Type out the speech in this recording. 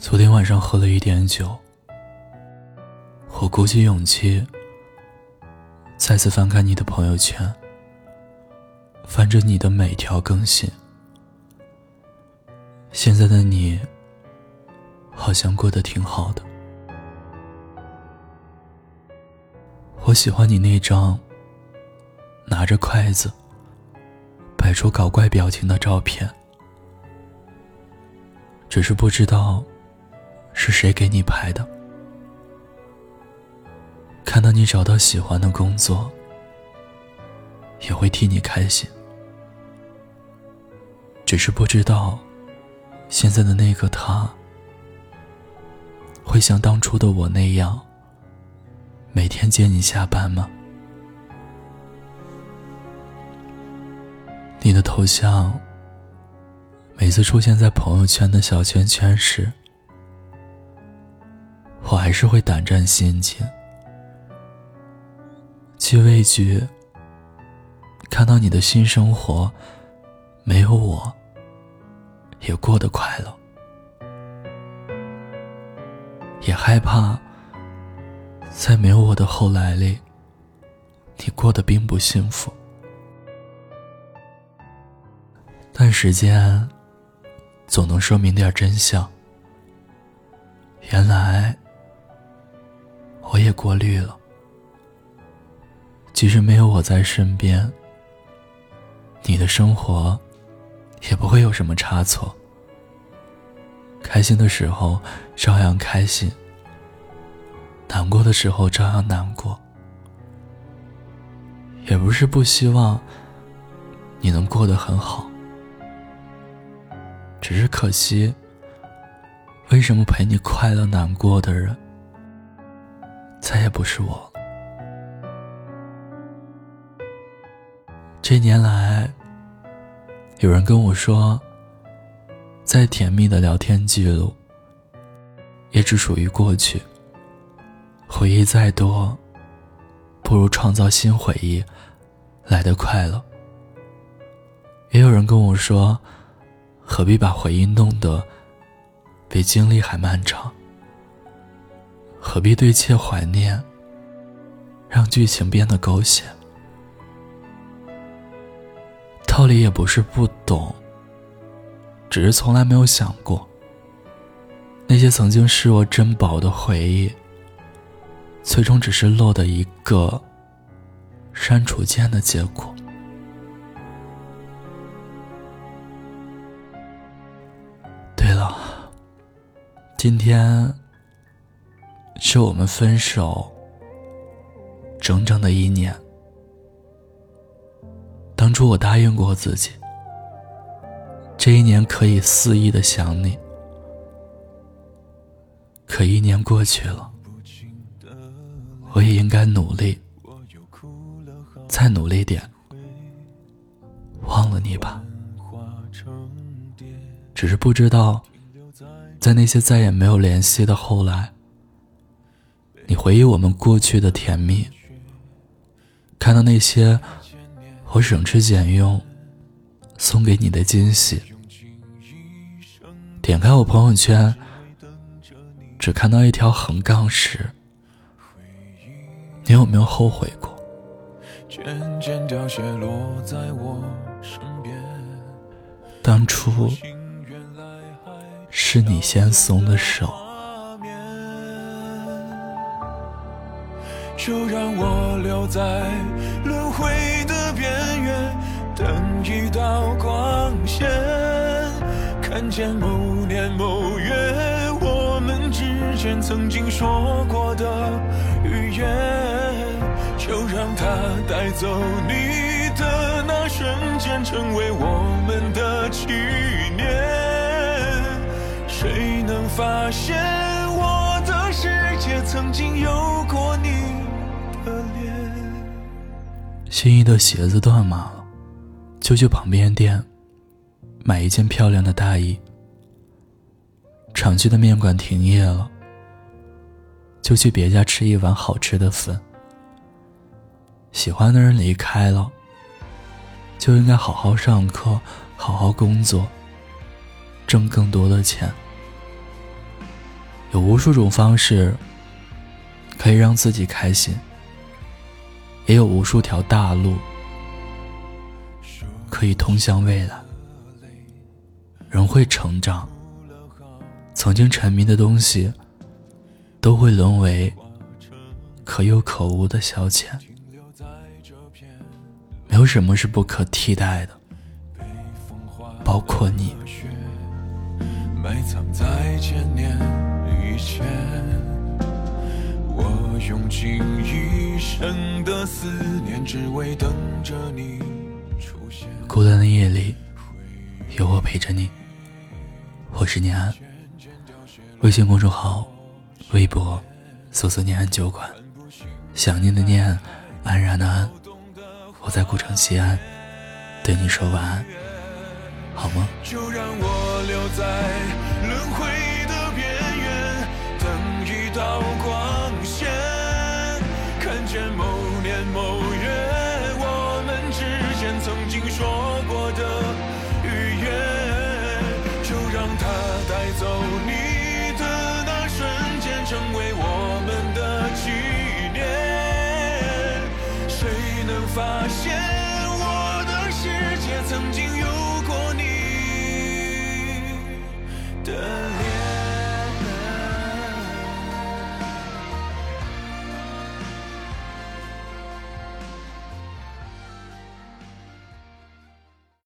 昨天晚上喝了一点酒，我鼓起勇气，再次翻看你的朋友圈，翻着你的每条更新。现在的你，好像过得挺好的。我喜欢你那张拿着筷子、摆出搞怪表情的照片，只是不知道。是谁给你拍的？看到你找到喜欢的工作，也会替你开心。只是不知道，现在的那个他，会像当初的我那样，每天接你下班吗？你的头像，每次出现在朋友圈的小圈圈时。我还是会胆战心惊，既畏惧看到你的新生活没有我也过得快乐，也害怕在没有我的后来里，你过得并不幸福。但时间总能说明点真相，原来。我也过滤了，即使没有我在身边，你的生活也不会有什么差错。开心的时候照样开心，难过的时候照样难过。也不是不希望你能过得很好，只是可惜，为什么陪你快乐难过的人？再也不是我。这年来，有人跟我说，再甜蜜的聊天记录，也只属于过去。回忆再多，不如创造新回忆来的快乐。也有人跟我说，何必把回忆弄得比经历还漫长？何必对切怀念，让剧情变得狗血？道理也不是不懂，只是从来没有想过，那些曾经视若珍宝的回忆，最终只是落得一个删除键的结果。对了，今天。是我们分手整整的一年。当初我答应过自己，这一年可以肆意的想你。可一年过去了，我也应该努力，再努力点，忘了你吧。只是不知道，在那些再也没有联系的后来。你回忆我们过去的甜蜜，看到那些我省吃俭用送给你的惊喜，点开我朋友圈，只看到一条横杠时，你有没有后悔过？当初是你先松的手。就让我留在轮回的边缘，等一道光线，看见某年某月我们之间曾经说过的语言，就让它带走你的那瞬间，成为我们的纪念。谁能发现我的世界曾经有过你？心仪的鞋子断码了，就去旁边店买一件漂亮的大衣。常去的面馆停业了，就去别家吃一碗好吃的粉。喜欢的人离开了，就应该好好上课，好好工作，挣更多的钱。有无数种方式可以让自己开心，也有无数条大路可以通向未来。人会成长，曾经沉迷的东西都会沦为可有可无的消遣。没有什么是不可替代的，包括你。埋藏在千年以前，用尽一生的思念，只为等着你出现。孤单的夜里，有我陪着你。我是念安，微信公众号、微博搜索“念安酒馆”，想念的念，安然的安。我在古城西安，对你说晚安，好吗？就让我留在轮回发现我的世界曾经有？